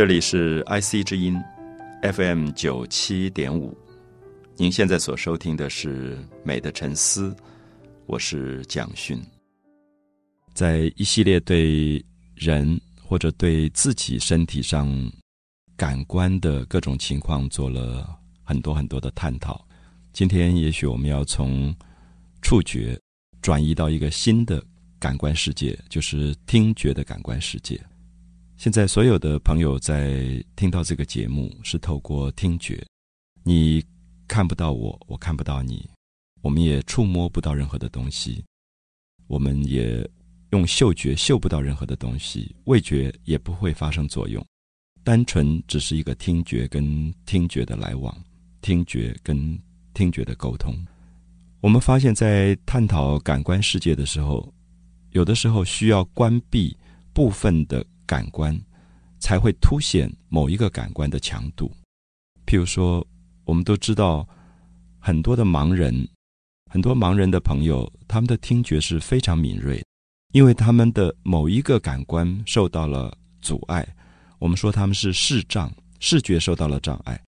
这里是 IC 之音，FM 九七点五。您现在所收听的是《美的沉思》，我是蒋勋。在一系列对人或者对自己身体上感官的各种情况做了很多很多的探讨。今天也许我们要从触觉转移到一个新的感官世界，就是听觉的感官世界。现在所有的朋友在听到这个节目是透过听觉，你看不到我，我看不到你，我们也触摸不到任何的东西，我们也用嗅觉嗅不到任何的东西，味觉也不会发生作用，单纯只是一个听觉跟听觉的来往，听觉跟听觉的沟通。我们发现，在探讨感官世界的时候，有的时候需要关闭部分的。感官才会凸显某一个感官的强度。譬如说，我们都知道很多的盲人，很多盲人的朋友，他们的听觉是非常敏锐，因为他们的某一个感官受到了阻碍。我们说他们是视障，视觉受到了障碍。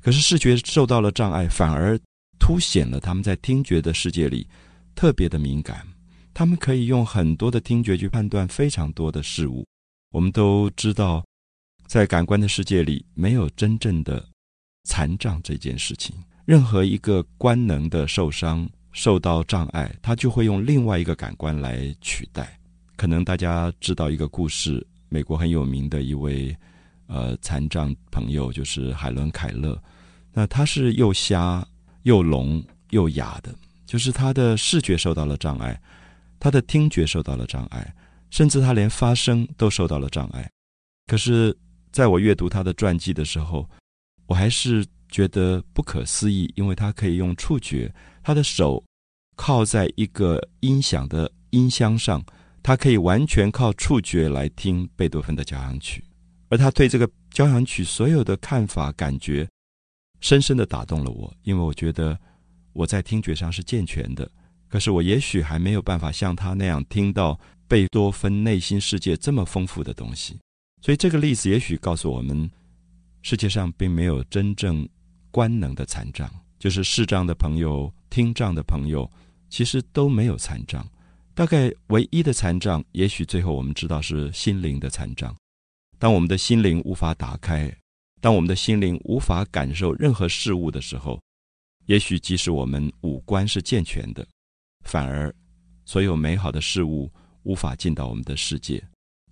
可是视觉受到了障碍，反而凸显了他们在听觉的世界里特别的敏感。他们可以用很多的听觉去判断非常多的事物。我们都知道，在感官的世界里，没有真正的残障这件事情。任何一个官能的受伤、受到障碍，他就会用另外一个感官来取代。可能大家知道一个故事，美国很有名的一位呃残障朋友，就是海伦·凯勒。那他是又瞎又聋又哑的，就是他的视觉受到了障碍，他的听觉受到了障碍。甚至他连发声都受到了障碍，可是，在我阅读他的传记的时候，我还是觉得不可思议，因为他可以用触觉，他的手靠在一个音响的音箱上，他可以完全靠触觉来听贝多芬的交响曲，而他对这个交响曲所有的看法、感觉，深深的打动了我，因为我觉得我在听觉上是健全的，可是我也许还没有办法像他那样听到。贝多芬内心世界这么丰富的东西，所以这个例子也许告诉我们，世界上并没有真正官能的残障，就是视障的朋友、听障的朋友，其实都没有残障。大概唯一的残障，也许最后我们知道是心灵的残障。当我们的心灵无法打开，当我们的心灵无法感受任何事物的时候，也许即使我们五官是健全的，反而所有美好的事物。无法进到我们的世界，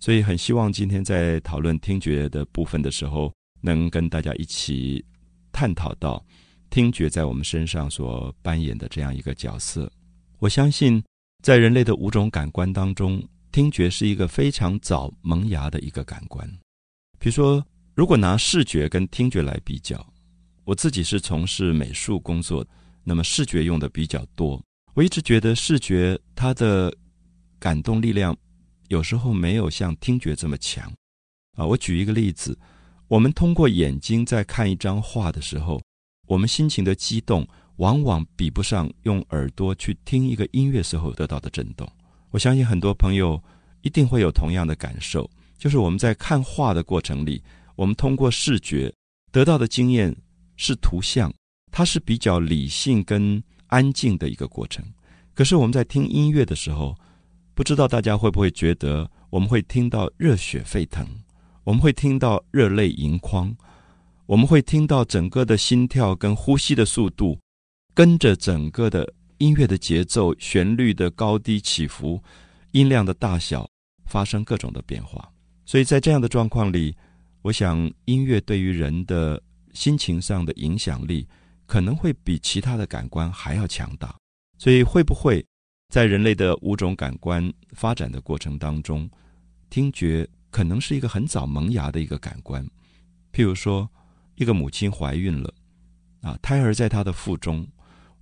所以很希望今天在讨论听觉的部分的时候，能跟大家一起探讨到听觉在我们身上所扮演的这样一个角色。我相信，在人类的五种感官当中，听觉是一个非常早萌芽的一个感官。比如说，如果拿视觉跟听觉来比较，我自己是从事美术工作，那么视觉用的比较多。我一直觉得视觉它的。感动力量有时候没有像听觉这么强啊！我举一个例子，我们通过眼睛在看一张画的时候，我们心情的激动往往比不上用耳朵去听一个音乐时候得到的震动。我相信很多朋友一定会有同样的感受，就是我们在看画的过程里，我们通过视觉得到的经验是图像，它是比较理性跟安静的一个过程。可是我们在听音乐的时候，不知道大家会不会觉得，我们会听到热血沸腾，我们会听到热泪盈眶，我们会听到整个的心跳跟呼吸的速度，跟着整个的音乐的节奏、旋律的高低起伏、音量的大小发生各种的变化。所以在这样的状况里，我想音乐对于人的心情上的影响力，可能会比其他的感官还要强大。所以会不会？在人类的五种感官发展的过程当中，听觉可能是一个很早萌芽的一个感官。譬如说，一个母亲怀孕了，啊，胎儿在她的腹中，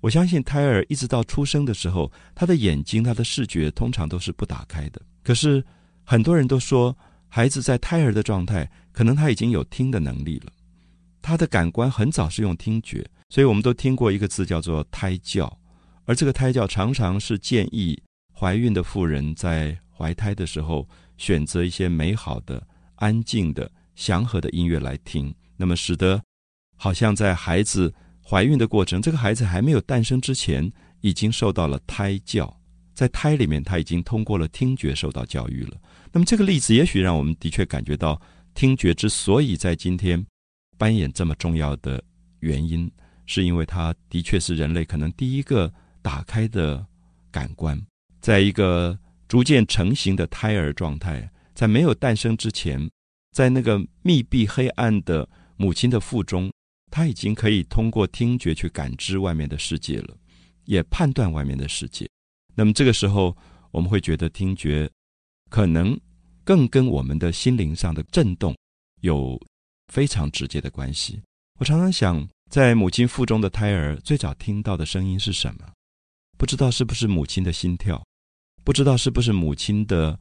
我相信胎儿一直到出生的时候，他的眼睛、他的视觉通常都是不打开的。可是很多人都说，孩子在胎儿的状态，可能他已经有听的能力了，他的感官很早是用听觉，所以我们都听过一个字叫做胎教。而这个胎教常常是建议怀孕的妇人在怀胎的时候选择一些美好的、安静的、祥和的音乐来听，那么使得好像在孩子怀孕的过程，这个孩子还没有诞生之前，已经受到了胎教，在胎里面他已经通过了听觉受到教育了。那么这个例子也许让我们的确感觉到，听觉之所以在今天扮演这么重要的原因，是因为它的确是人类可能第一个打开的感官，在一个逐渐成型的胎儿状态。在没有诞生之前，在那个密闭黑暗的母亲的腹中，他已经可以通过听觉去感知外面的世界了，也判断外面的世界。那么这个时候，我们会觉得听觉可能更跟我们的心灵上的震动有非常直接的关系。我常常想，在母亲腹中的胎儿最早听到的声音是什么？不知道是不是母亲的心跳？不知道是不是母亲的？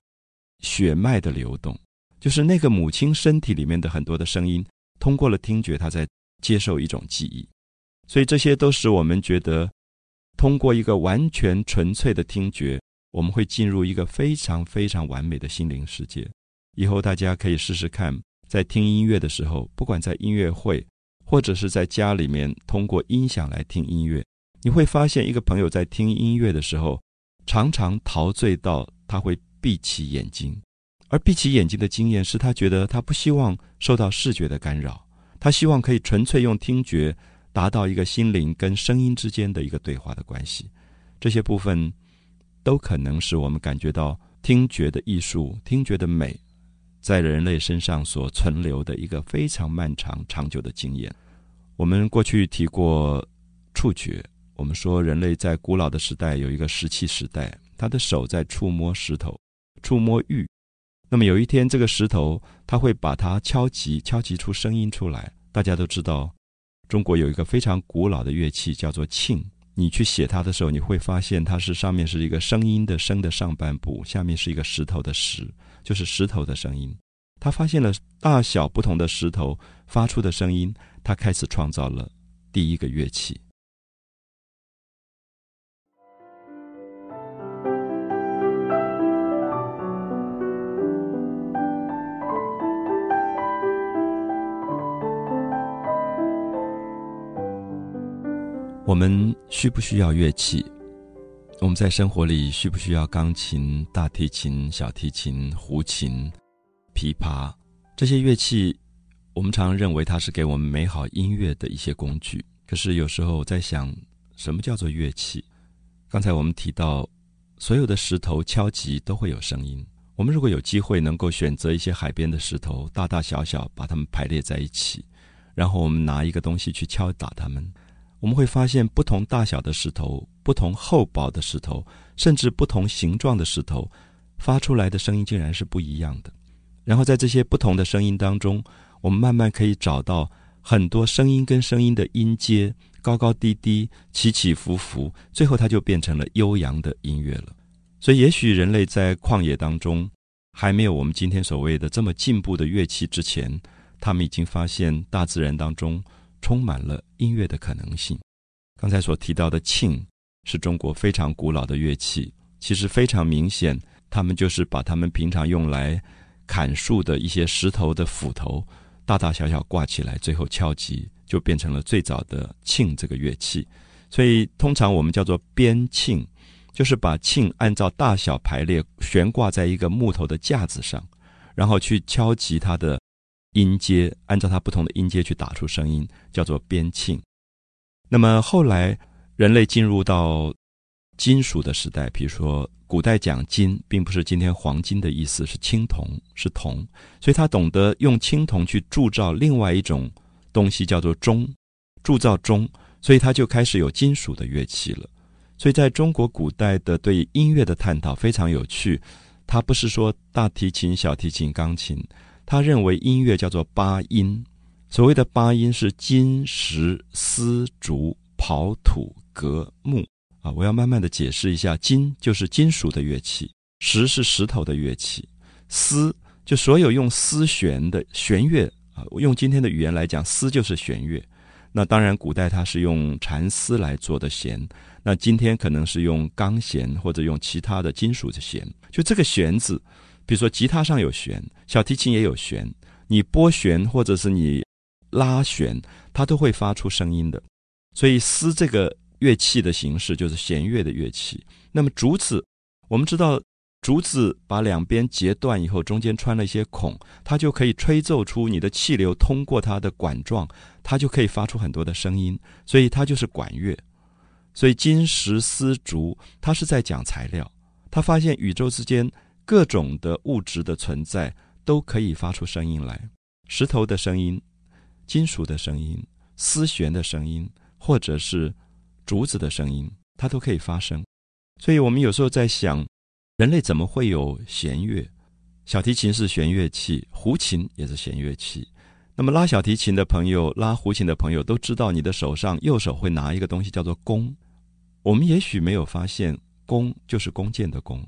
血脉的流动，就是那个母亲身体里面的很多的声音，通过了听觉，她在接受一种记忆。所以这些都使我们觉得，通过一个完全纯粹的听觉，我们会进入一个非常非常完美的心灵世界。以后大家可以试试看，在听音乐的时候，不管在音乐会，或者是在家里面通过音响来听音乐，你会发现，一个朋友在听音乐的时候，常常陶醉到他会。闭起眼睛，而闭起眼睛的经验是他觉得他不希望受到视觉的干扰，他希望可以纯粹用听觉达到一个心灵跟声音之间的一个对话的关系。这些部分都可能是我们感觉到听觉的艺术、听觉的美，在人类身上所存留的一个非常漫长、长久的经验。我们过去提过触觉，我们说人类在古老的时代有一个石器时代，他的手在触摸石头。触摸玉，那么有一天，这个石头它会把它敲击，敲击出声音出来。大家都知道，中国有一个非常古老的乐器叫做磬。你去写它的时候，你会发现它是上面是一个声音的“声”的上半部，下面是一个石头的“石”，就是石头的声音。他发现了大小不同的石头发出的声音，他开始创造了第一个乐器。我们需不需要乐器？我们在生活里需不需要钢琴、大提琴、小提琴、胡琴、琵琶这些乐器？我们常认为它是给我们美好音乐的一些工具。可是有时候在想，什么叫做乐器？刚才我们提到，所有的石头敲击都会有声音。我们如果有机会能够选择一些海边的石头，大大小小，把它们排列在一起，然后我们拿一个东西去敲打它们。我们会发现，不同大小的石头、不同厚薄的石头，甚至不同形状的石头，发出来的声音竟然是不一样的。然后在这些不同的声音当中，我们慢慢可以找到很多声音跟声音的音阶，高高低低、起起伏伏，最后它就变成了悠扬的音乐了。所以，也许人类在旷野当中还没有我们今天所谓的这么进步的乐器之前，他们已经发现大自然当中。充满了音乐的可能性。刚才所提到的磬是中国非常古老的乐器，其实非常明显，他们就是把他们平常用来砍树的一些石头的斧头，大大小小挂起来，最后敲击，就变成了最早的磬这个乐器。所以，通常我们叫做编磬，就是把磬按照大小排列，悬挂在一个木头的架子上，然后去敲击它的。音阶按照它不同的音阶去打出声音，叫做编磬。那么后来人类进入到金属的时代，比如说古代讲金，并不是今天黄金的意思，是青铜，是铜，所以他懂得用青铜去铸造另外一种东西，叫做钟，铸造钟，所以他就开始有金属的乐器了。所以在中国古代的对音乐的探讨非常有趣，他不是说大提琴、小提琴、钢琴。他认为音乐叫做八音，所谓的八音是金、石、丝、竹、刨、土、革、木啊。我要慢慢的解释一下：金就是金属的乐器，石是石头的乐器，丝就所有用丝弦的弦乐啊。用今天的语言来讲，丝就是弦乐。那当然，古代它是用蚕丝来做的弦，那今天可能是用钢弦或者用其他的金属的弦。就这个弦子。比如说，吉他上有弦，小提琴也有弦。你拨弦或者是你拉弦，它都会发出声音的。所以丝这个乐器的形式就是弦乐的乐器。那么竹子，我们知道竹子把两边截断以后，中间穿了一些孔，它就可以吹奏出你的气流通过它的管状，它就可以发出很多的声音。所以它就是管乐。所以金石丝竹，它是在讲材料。他发现宇宙之间各种的物质的存在都可以发出声音来，石头的声音、金属的声音、丝弦的声音，或者是竹子的声音，它都可以发声。所以我们有时候在想，人类怎么会有弦乐？小提琴是弦乐器，胡琴也是弦乐器。那么拉小提琴的朋友、拉胡琴的朋友都知道，你的手上右手会拿一个东西叫做弓。我们也许没有发现，弓就是弓箭的弓。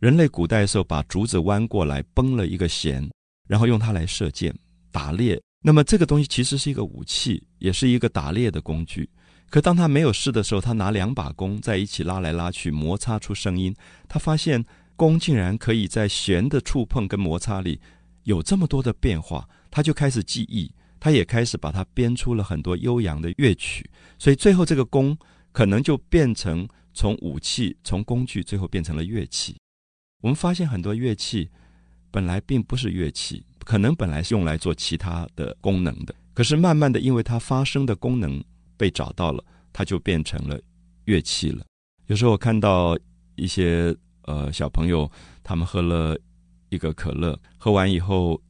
人类古代的时候，把竹子弯过来，绷了一个弦，然后用它来射箭、打猎。那么这个东西其实是一个武器，也是一个打猎的工具。可当他没有事的时候，他拿两把弓在一起拉来拉去，摩擦出声音。他发现弓竟然可以在弦的触碰跟摩擦里有这么多的变化，他就开始记忆，他也开始把它编出了很多悠扬的乐曲。所以最后这个弓。可能就变成从武器、从工具，最后变成了乐器。我们发现很多乐器本来并不是乐器，可能本来是用来做其他的功能的。可是慢慢的，因为它发声的功能被找到了，它就变成了乐器了。有时候我看到一些呃小朋友，他们喝了一个可乐，喝完以后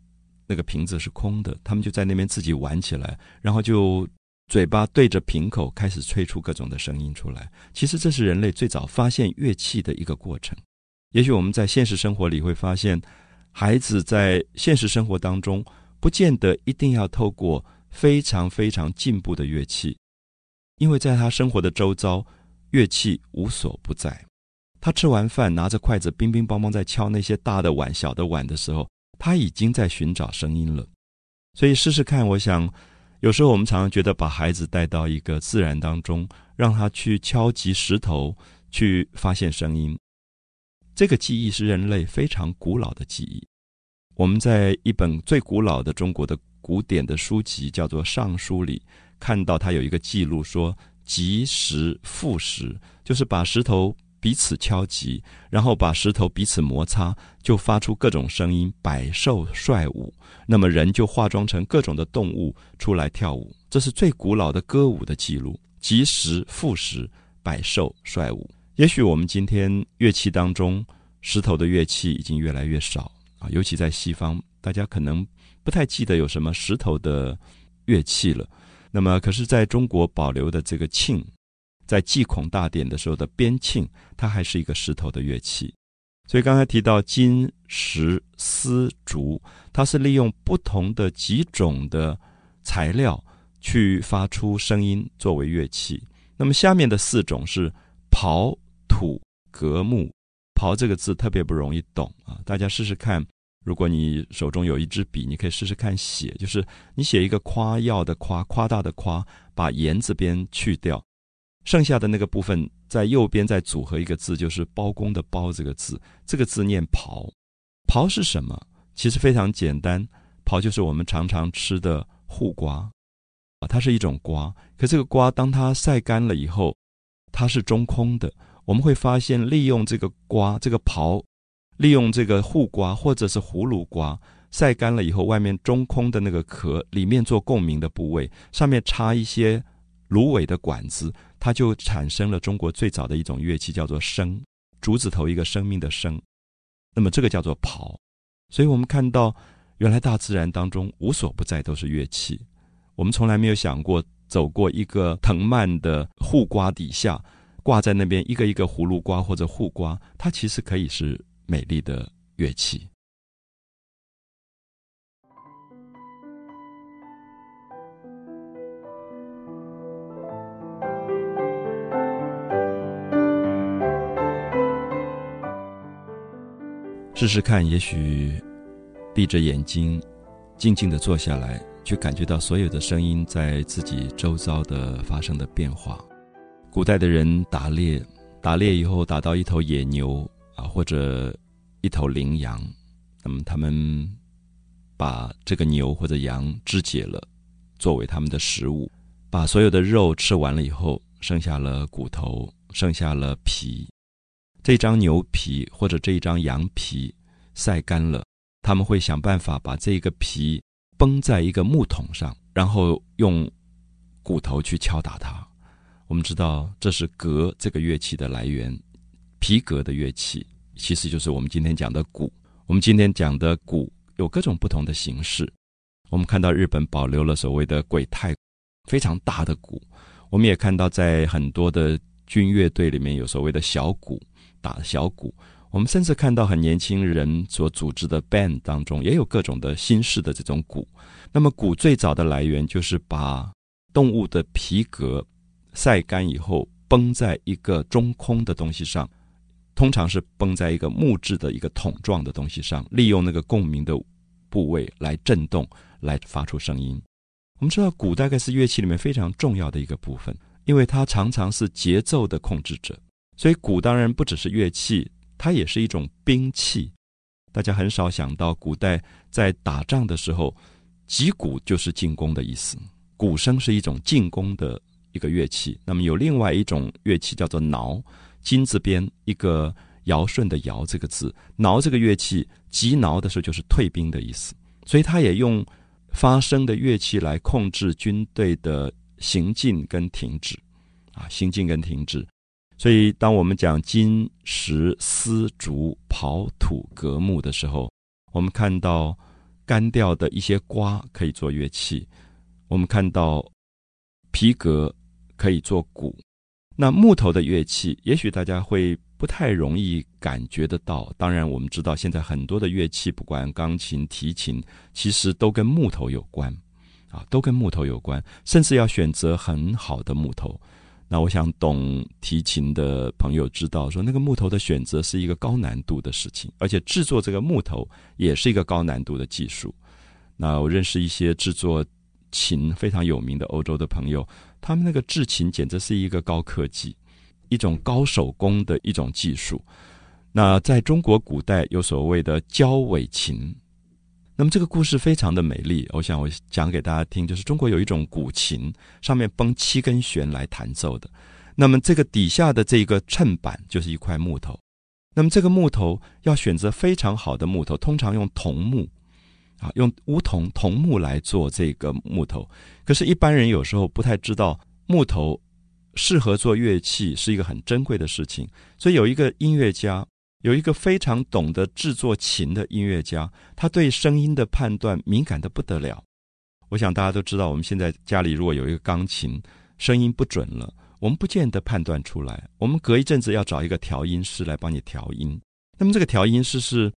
那个瓶子是空的，他们就在那边自己玩起来，然后就。嘴巴对着瓶口开始吹出各种的声音出来，其实这是人类最早发现乐器的一个过程。也许我们在现实生活里会发现，孩子在现实生活当中不见得一定要透过非常非常进步的乐器，因为在他生活的周遭，乐器无所不在。他吃完饭拿着筷子乒乒乓乓在敲那些大的碗、小的碗的时候，他已经在寻找声音了。所以试试看，我想。有时候我们常常觉得把孩子带到一个自然当中，让他去敲击石头，去发现声音。这个记忆是人类非常古老的记忆。我们在一本最古老的中国的古典的书籍，叫做《尚书》里，看到它有一个记录，说“击石复石”，就是把石头。彼此敲击，然后把石头彼此摩擦，就发出各种声音。百兽率舞，那么人就化妆成各种的动物出来跳舞。这是最古老的歌舞的记录。即时复时，百兽率舞。也许我们今天乐器当中，石头的乐器已经越来越少啊，尤其在西方，大家可能不太记得有什么石头的乐器了。那么，可是在中国保留的这个磬。在祭孔大典的时候的边磬，它还是一个石头的乐器。所以刚才提到金石丝竹，它是利用不同的几种的材料去发出声音作为乐器。那么下面的四种是刨、土、革、木。刨这个字特别不容易懂啊，大家试试看。如果你手中有一支笔，你可以试试看写，就是你写一个夸耀的夸，夸大的夸，把言字边去掉。剩下的那个部分在右边再组合一个字，就是“包公”的“包”这个字，这个字念“刨”。刨是什么？其实非常简单，刨就是我们常常吃的护瓜啊，它是一种瓜。可这个瓜当它晒干了以后，它是中空的。我们会发现，利用这个瓜，这个刨，利用这个护瓜或者是葫芦瓜晒干了以后，外面中空的那个壳，里面做共鸣的部位，上面插一些芦苇的管子。它就产生了中国最早的一种乐器，叫做笙，竹字头一个生命的生，那么这个叫做刨。所以我们看到，原来大自然当中无所不在都是乐器。我们从来没有想过走过一个藤蔓的护瓜底下，挂在那边一个一个葫芦瓜或者护瓜，它其实可以是美丽的乐器。试试看，也许闭着眼睛，静静的坐下来，去感觉到所有的声音在自己周遭的发生的变化。古代的人打猎，打猎以后打到一头野牛啊，或者一头羚羊，那么他们把这个牛或者羊肢解了，作为他们的食物，把所有的肉吃完了以后，剩下了骨头，剩下了皮。这张牛皮或者这一张羊皮晒干了，他们会想办法把这个皮绷在一个木桶上，然后用骨头去敲打它。我们知道这是革这个乐器的来源，皮革的乐器其实就是我们今天讲的鼓。我们今天讲的鼓有各种不同的形式。我们看到日本保留了所谓的鬼太，非常大的鼓。我们也看到在很多的军乐队里面有所谓的小鼓，打小鼓。我们甚至看到很年轻人所组织的 band 当中也有各种的新式的这种鼓。那么鼓最早的来源就是把动物的皮革。晒干以后，绷在一个中空的东西上，通常是绷在一个木质的一个桶状的东西上，利用那个共鸣的部位来震动，来发出声音。我们知道鼓大概是乐器里面非常重要的一个部分，因为它常常是节奏的控制者。所以鼓当然不只是乐器，它也是一种兵器。大家很少想到，古代在打仗的时候，击鼓就是进攻的意思，鼓声是一种进攻的。一个乐器，那么有另外一种乐器叫做挠，金字边一个尧舜的尧这个字，挠这个乐器，击挠的时候就是退兵的意思，所以他也用发声的乐器来控制军队的行进跟停止，啊，行进跟停止。所以当我们讲金石丝竹刨土革木的时候，我们看到干掉的一些瓜可以做乐器，我们看到皮革。可以做鼓，那木头的乐器，也许大家会不太容易感觉得到。当然，我们知道现在很多的乐器，不管钢琴、提琴，其实都跟木头有关，啊，都跟木头有关，甚至要选择很好的木头。那我想懂提琴的朋友知道，说那个木头的选择是一个高难度的事情，而且制作这个木头也是一个高难度的技术。那我认识一些制作琴非常有名的欧洲的朋友。他们那个制琴简直是一个高科技，一种高手工的一种技术。那在中国古代有所谓的交尾琴，那么这个故事非常的美丽。我想我讲给大家听，就是中国有一种古琴，上面绷七根弦来弹奏的。那么这个底下的这个衬板就是一块木头，那么这个木头要选择非常好的木头，通常用桐木。啊，用梧桐、桐木来做这个木头，可是，一般人有时候不太知道木头适合做乐器是一个很珍贵的事情。所以，有一个音乐家，有一个非常懂得制作琴的音乐家，他对声音的判断敏感的不得了。我想大家都知道，我们现在家里如果有一个钢琴，声音不准了，我们不见得判断出来。我们隔一阵子要找一个调音师来帮你调音。那么，这个调音师是。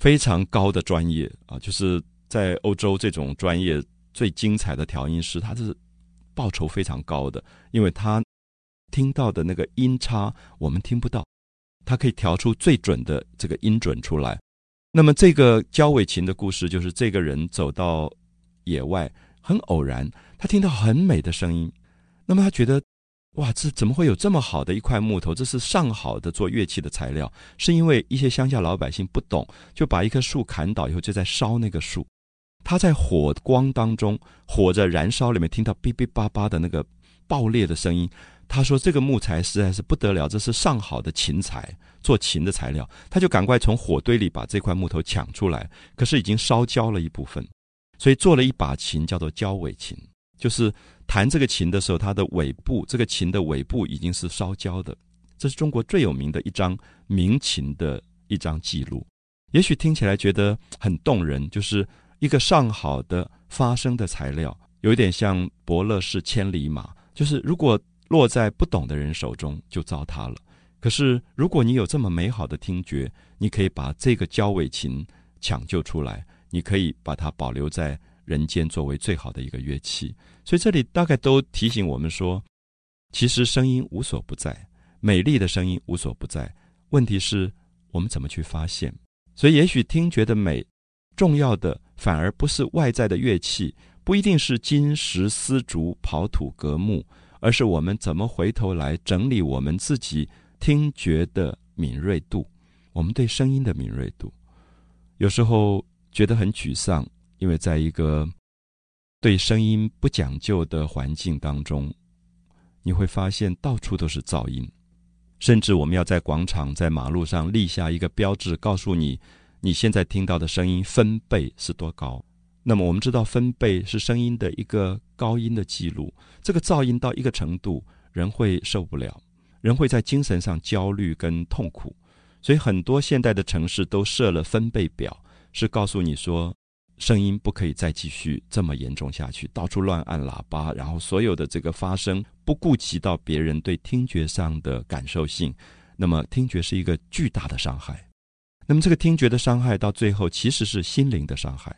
非常高的专业啊，就是在欧洲这种专业最精彩的调音师，他是报酬非常高的，因为他听到的那个音差我们听不到，他可以调出最准的这个音准出来。那么这个焦尾琴的故事，就是这个人走到野外，很偶然，他听到很美的声音，那么他觉得。哇，这怎么会有这么好的一块木头？这是上好的做乐器的材料，是因为一些乡下老百姓不懂，就把一棵树砍倒以后就在烧那个树。他在火光当中，火在燃烧里面听到哔哔叭叭的那个爆裂的声音。他说这个木材实在是不得了，这是上好的琴材，做琴的材料。他就赶快从火堆里把这块木头抢出来，可是已经烧焦了一部分，所以做了一把琴，叫做焦尾琴，就是。弹这个琴的时候，它的尾部，这个琴的尾部已经是烧焦的。这是中国最有名的一张鸣琴的一张记录。也许听起来觉得很动人，就是一个上好的发声的材料，有一点像伯乐是千里马，就是如果落在不懂的人手中，就糟蹋了。可是如果你有这么美好的听觉，你可以把这个交尾琴抢救出来，你可以把它保留在。人间作为最好的一个乐器，所以这里大概都提醒我们说，其实声音无所不在，美丽的声音无所不在。问题是我们怎么去发现？所以也许听觉的美，重要的反而不是外在的乐器，不一定是金石丝竹刨土革木，而是我们怎么回头来整理我们自己听觉的敏锐度，我们对声音的敏锐度。有时候觉得很沮丧。因为在一个对声音不讲究的环境当中，你会发现到处都是噪音，甚至我们要在广场、在马路上立下一个标志，告诉你你现在听到的声音分贝是多高。那么我们知道，分贝是声音的一个高音的记录。这个噪音到一个程度，人会受不了，人会在精神上焦虑跟痛苦。所以很多现代的城市都设了分贝表，是告诉你说，声音不可以再继续这么严重下去，到处乱按喇叭，然后所有的这个发声不顾及到别人对听觉上的感受性，那么听觉是一个巨大的伤害。那么这个听觉的伤害到最后其实是心灵的伤害。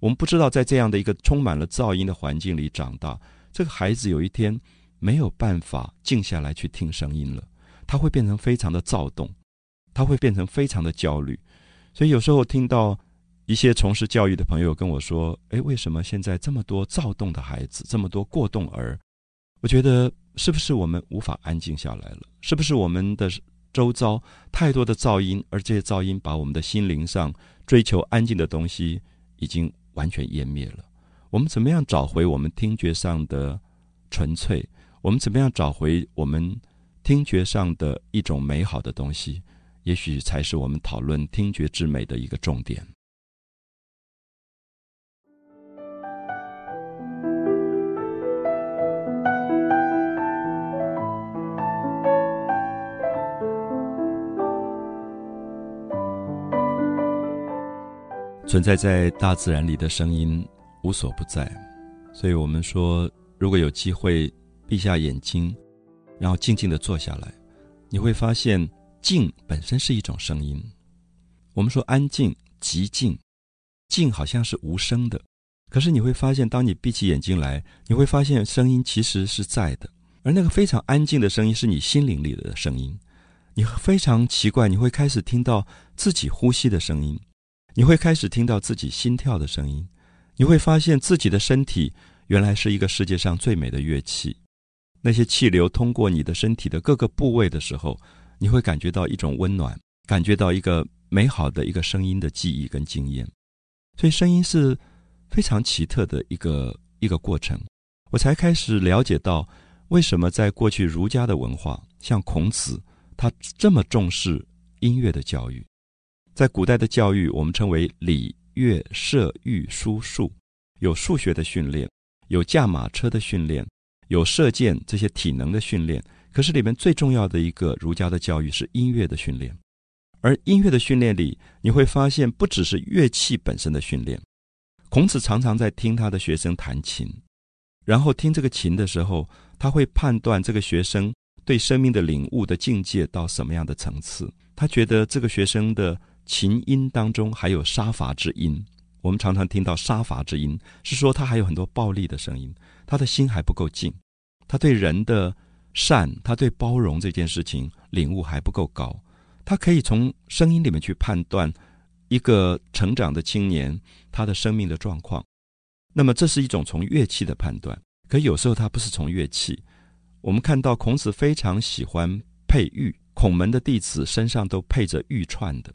我们不知道，在这样的一个充满了噪音的环境里长大，这个孩子有一天没有办法静下来去听声音了，他会变成非常的躁动，他会变成非常的焦虑。所以有时候听到一些从事教育的朋友跟我说：“诶，为什么现在这么多躁动的孩子，这么多过动儿？”我觉得是不是我们无法安静下来了？是不是我们的周遭太多的噪音，而这些噪音把我们的心灵上追求安静的东西已经。完全湮灭了。我们怎么样找回我们听觉上的纯粹？我们怎么样找回我们听觉上的一种美好的东西？也许才是我们讨论听觉之美的一个重点。存在在大自然里的声音无所不在，所以我们说，如果有机会闭下眼睛，然后静静的坐下来，你会发现静本身是一种声音。我们说安静、极静，静好像是无声的，可是你会发现，当你闭起眼睛来，你会发现声音其实是在的，而那个非常安静的声音是你心灵里的声音。你非常奇怪，你会开始听到自己呼吸的声音。你会开始听到自己心跳的声音，你会发现自己的身体原来是一个世界上最美的乐器。那些气流通过你的身体的各个部位的时候，你会感觉到一种温暖，感觉到一个美好的一个声音的记忆跟经验。所以，声音是非常奇特的一个一个过程。我才开始了解到，为什么在过去儒家的文化，像孔子，他这么重视音乐的教育。在古代的教育，我们称为礼乐射御书数，有数学的训练，有驾马车的训练，有射箭这些体能的训练。可是里面最重要的一个儒家的教育是音乐的训练，而音乐的训练里，你会发现不只是乐器本身的训练。孔子常常在听他的学生弹琴，然后听这个琴的时候，他会判断这个学生对生命的领悟的境界到什么样的层次。他觉得这个学生的。琴音当中还有杀伐之音，我们常常听到杀伐之音，是说他还有很多暴力的声音，他的心还不够静，他对人的善，他对包容这件事情领悟还不够高，他可以从声音里面去判断一个成长的青年他的生命的状况。那么这是一种从乐器的判断，可有时候他不是从乐器。我们看到孔子非常喜欢佩玉，孔门的弟子身上都配着玉串的。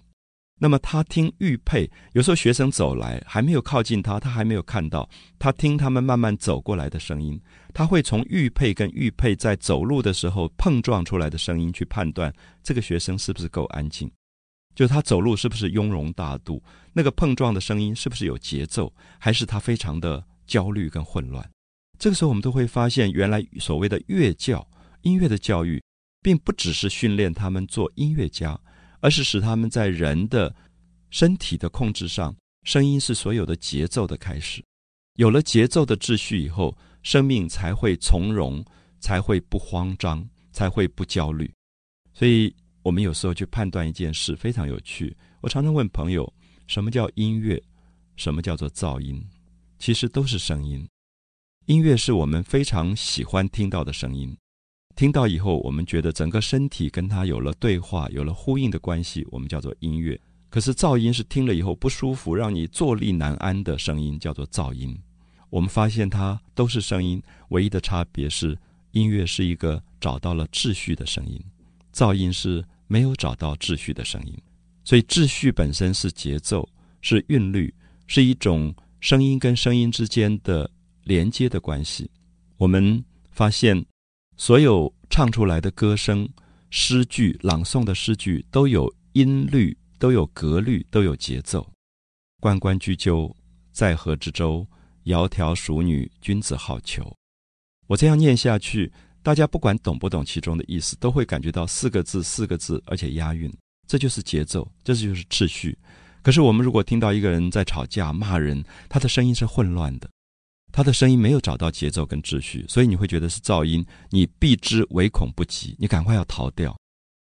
那么他听玉佩，有时候学生走来还没有靠近他，他还没有看到。他听他们慢慢走过来的声音，他会从玉佩跟玉佩在走路的时候碰撞出来的声音去判断这个学生是不是够安静，就他走路是不是雍容大度，那个碰撞的声音是不是有节奏，还是他非常的焦虑跟混乱。这个时候我们都会发现，原来所谓的乐教、音乐的教育，并不只是训练他们做音乐家。而是使他们在人的身体的控制上，声音是所有的节奏的开始。有了节奏的秩序以后，生命才会从容，才会不慌张，才会不焦虑。所以，我们有时候去判断一件事非常有趣。我常常问朋友：什么叫音乐？什么叫做噪音？其实都是声音。音乐是我们非常喜欢听到的声音。听到以后，我们觉得整个身体跟它有了对话，有了呼应的关系，我们叫做音乐。可是噪音是听了以后不舒服，让你坐立难安的声音，叫做噪音。我们发现它都是声音，唯一的差别是音乐是一个找到了秩序的声音，噪音是没有找到秩序的声音。所以秩序本身是节奏，是韵律，是一种声音跟声音之间的连接的关系。我们发现，所有唱出来的歌声、诗句、朗诵的诗句都有音律，都有格律，都有节奏。关关雎鸠，在河之洲。窈窕淑女，君子好逑。我这样念下去，大家不管懂不懂其中的意思，都会感觉到四个字，四个字，而且押韵。这就是节奏，这就是秩序。可是我们如果听到一个人在吵架、骂人，他的声音是混乱的，他的声音没有找到节奏跟秩序，所以你会觉得是噪音，你避之唯恐不及，你赶快要逃掉。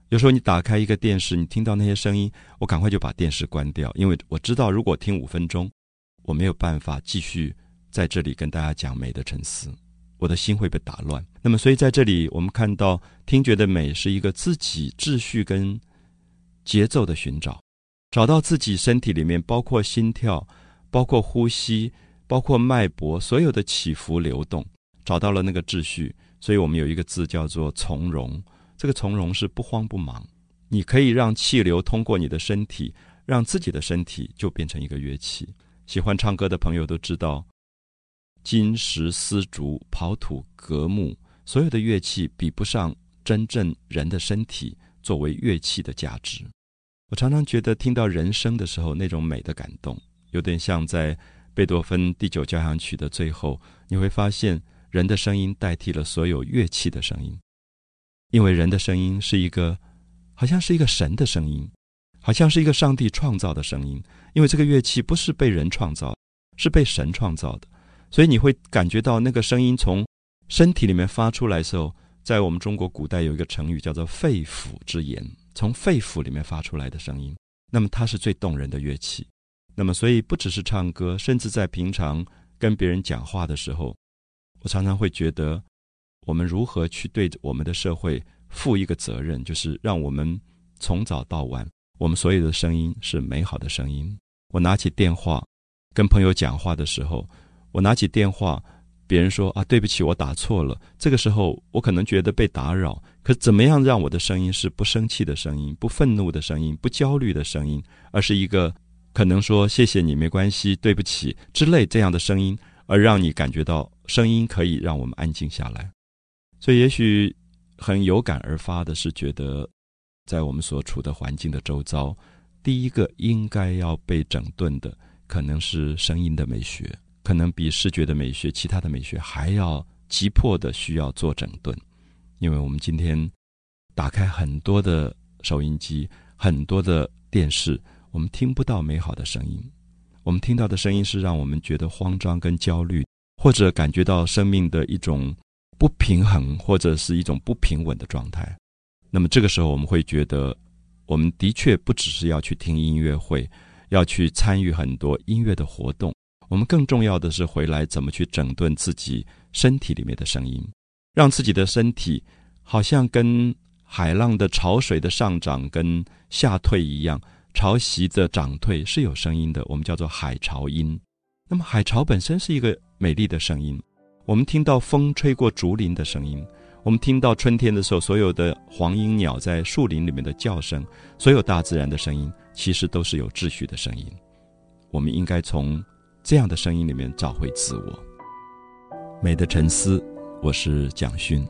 有时候你打开一个电视，你听到那些声音，我赶快就把电视关掉，因为我知道如果听五分钟，我没有办法继续。在这里跟大家讲美的沉思，我的心会被打乱。那么，所以在这里我们看到听觉的美是一个自己秩序跟节奏的寻找，找到自己身体里面包括心跳、包括呼吸、包括脉搏所有的起伏流动，找到了那个秩序。所以我们有一个字叫做从容。这个从容是不慌不忙，你可以让气流通过你的身体，让自己的身体就变成一个乐器。喜欢唱歌的朋友都知道。金石丝竹刨土革木，所有的乐器比不上真正人的身体作为乐器的价值。我常常觉得听到人声的时候，那种美的感动，有点像在贝多芬第九交响曲的最后，你会发现人的声音代替了所有乐器的声音，因为人的声音是一个，好像是一个神的声音，好像是一个上帝创造的声音，因为这个乐器不是被人创造，是被神创造的。所以你会感觉到那个声音从身体里面发出来的时候，在我们中国古代有一个成语叫做“肺腑之言”，从肺腑里面发出来的声音，那么它是最动人的乐器。那么，所以不只是唱歌，甚至在平常跟别人讲话的时候，我常常会觉得，我们如何去对我们的社会负一个责任，就是让我们从早到晚，我们所有的声音是美好的声音。我拿起电话跟朋友讲话的时候。我拿起电话，别人说啊，对不起，我打错了。这个时候，我可能觉得被打扰。可怎么样让我的声音是不生气的声音、不愤怒的声音、不焦虑的声音，而是一个可能说谢谢你、没关系、对不起之类这样的声音，而让你感觉到声音可以让我们安静下来。所以，也许很有感而发的是，觉得在我们所处的环境的周遭，第一个应该要被整顿的，可能是声音的美学。可能比视觉的美学、其他的美学还要急迫的需要做整顿，因为我们今天打开很多的收音机、很多的电视，我们听不到美好的声音。我们听到的声音是让我们觉得慌张跟焦虑，或者感觉到生命的一种不平衡，或者是一种不平稳的状态。那么这个时候，我们会觉得，我们的确不只是要去听音乐会，要去参与很多音乐的活动。我们更重要的是回来怎么去整顿自己身体里面的声音，让自己的身体好像跟海浪的潮水的上涨跟下退一样，潮汐的涨退是有声音的，我们叫做海潮音。那么海潮本身是一个美丽的声音，我们听到风吹过竹林的声音，我们听到春天的时候所有的黄莺鸟在树林里面的叫声，所有大自然的声音其实都是有秩序的声音。我们应该从。这样的声音里面找回自我，美的沉思。我是蒋勋。